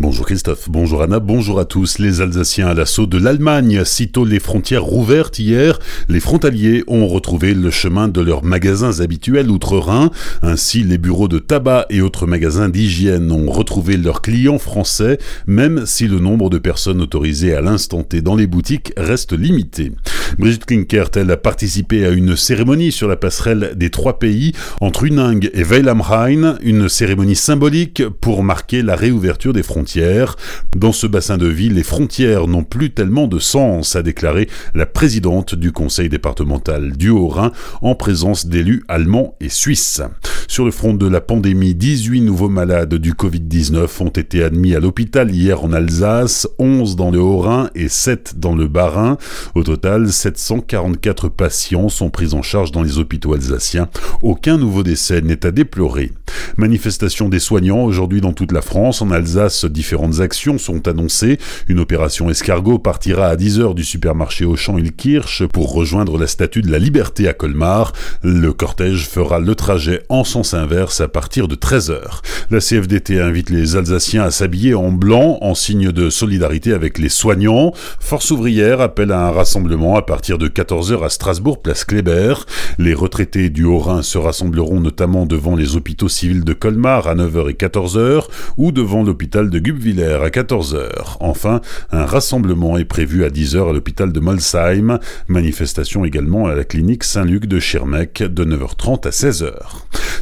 Bonjour Christophe, bonjour Anna, bonjour à tous. Les Alsaciens à l'assaut de l'Allemagne. Sitôt les frontières rouvertes hier, les frontaliers ont retrouvé le chemin de leurs magasins habituels outre-Rhin. Ainsi, les bureaux de tabac et autres magasins d'hygiène ont retrouvé leurs clients français, même si le nombre de personnes autorisées à l'instant T dans les boutiques reste limité. Brigitte Klinkert, elle a participé à une cérémonie sur la passerelle des trois pays entre Unang et Weil am Rhein, une cérémonie symbolique pour marquer la réouverture des frontières dans ce bassin de vie, les frontières n'ont plus tellement de sens, a déclaré la présidente du conseil départemental du Haut-Rhin en présence d'élus allemands et suisses. Sur le front de la pandémie, 18 nouveaux malades du Covid-19 ont été admis à l'hôpital hier en Alsace, 11 dans le Haut-Rhin et 7 dans le Bas-Rhin. Au total, 744 patients sont pris en charge dans les hôpitaux alsaciens. Aucun nouveau décès n'est à déplorer. Manifestation des soignants aujourd'hui dans toute la France. En Alsace, différentes actions sont annoncées. Une opération escargot partira à 10h du supermarché Auchan-Ilkirch pour rejoindre la statue de la liberté à Colmar. Le cortège fera le trajet en inverse à partir de 13h. La CFDT invite les Alsaciens à s'habiller en blanc en signe de solidarité avec les soignants. Force ouvrière appelle à un rassemblement à partir de 14h à Strasbourg, place Kléber. Les retraités du Haut-Rhin se rassembleront notamment devant les hôpitaux civils de Colmar à 9h et 14h ou devant l'hôpital de Gubwiller à 14h. Enfin, un rassemblement est prévu à 10h à l'hôpital de Molsheim, manifestation également à la clinique Saint-Luc de Schirmeck de 9h30 à 16h.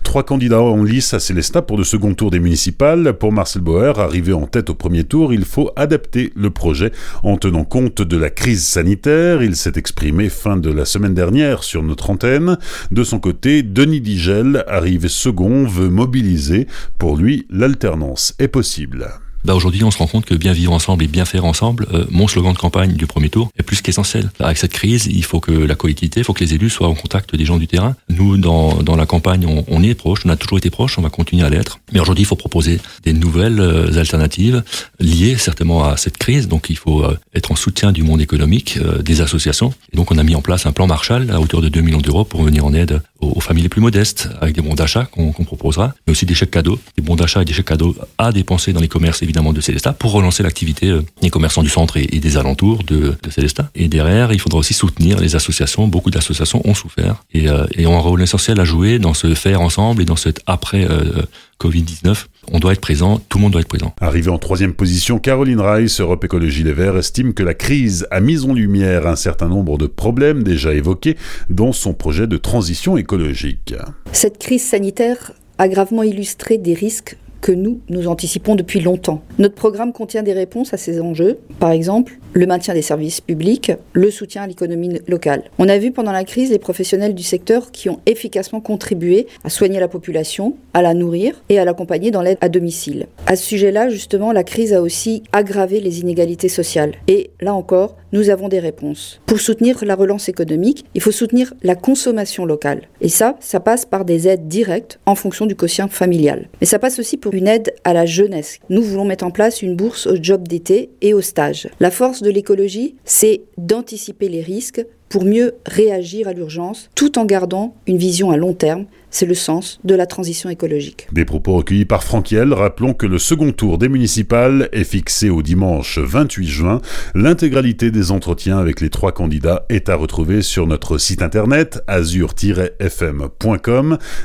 Trois candidats en lice à Célestat pour le second tour des municipales. Pour Marcel Bauer, arrivé en tête au premier tour, il faut adapter le projet en tenant compte de la crise sanitaire. Il s'est exprimé fin de la semaine dernière sur notre antenne. De son côté, Denis Digel, arrivé second, veut mobiliser. Pour lui, l'alternance est possible. Bah aujourd'hui, on se rend compte que bien vivre ensemble et bien faire ensemble, euh, mon slogan de campagne du premier tour est plus qu'essentiel. Avec cette crise, il faut que la collectivité, il faut que les élus soient en contact des gens du terrain. Nous, dans, dans la campagne, on, on est proche, on a toujours été proche, on va continuer à l'être. Mais aujourd'hui, il faut proposer des nouvelles euh, alternatives liées certainement à cette crise. Donc, il faut euh, être en soutien du monde économique, des associations. Et donc, on a mis en place un plan Marshall à hauteur de 2 millions d'euros pour venir en aide aux, familles les plus modestes, avec des bons d'achat qu'on proposera, mais aussi des chèques cadeaux, des bons d'achat et des chèques cadeaux à dépenser dans les commerces évidemment de Célestat pour relancer l'activité euh, des commerçants du centre et, des alentours de, de Célestat. Et derrière, il faudra aussi soutenir les associations. Beaucoup d'associations ont souffert et, euh, et, ont un rôle essentiel à jouer dans ce faire ensemble et dans cet après euh, Covid-19 on doit être présent, tout le monde doit être présent. Arrivée en troisième position, Caroline Rice, Europe Écologie Les Verts, estime que la crise a mis en lumière un certain nombre de problèmes déjà évoqués dans son projet de transition écologique. Cette crise sanitaire a gravement illustré des risques que nous, nous anticipons depuis longtemps. Notre programme contient des réponses à ces enjeux, par exemple le maintien des services publics, le soutien à l'économie locale. On a vu pendant la crise les professionnels du secteur qui ont efficacement contribué à soigner la population, à la nourrir et à l'accompagner dans l'aide à domicile. À ce sujet-là, justement, la crise a aussi aggravé les inégalités sociales. Et là encore, nous avons des réponses. Pour soutenir la relance économique, il faut soutenir la consommation locale. Et ça, ça passe par des aides directes en fonction du quotient familial. Mais ça passe aussi pour une aide à la jeunesse. Nous voulons mettre en place une bourse au job d'été et au stage. La force de l'écologie, c'est d'anticiper les risques pour mieux réagir à l'urgence tout en gardant une vision à long terme. C'est le sens de la transition écologique. Des propos recueillis par Franquiel. Rappelons que le second tour des municipales est fixé au dimanche 28 juin. L'intégralité des entretiens avec les trois candidats est à retrouver sur notre site internet azur-fm.com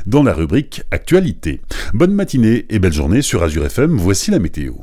dans la rubrique Actualité. Bonne matinée et belle journée sur Azure FM. Voici la météo.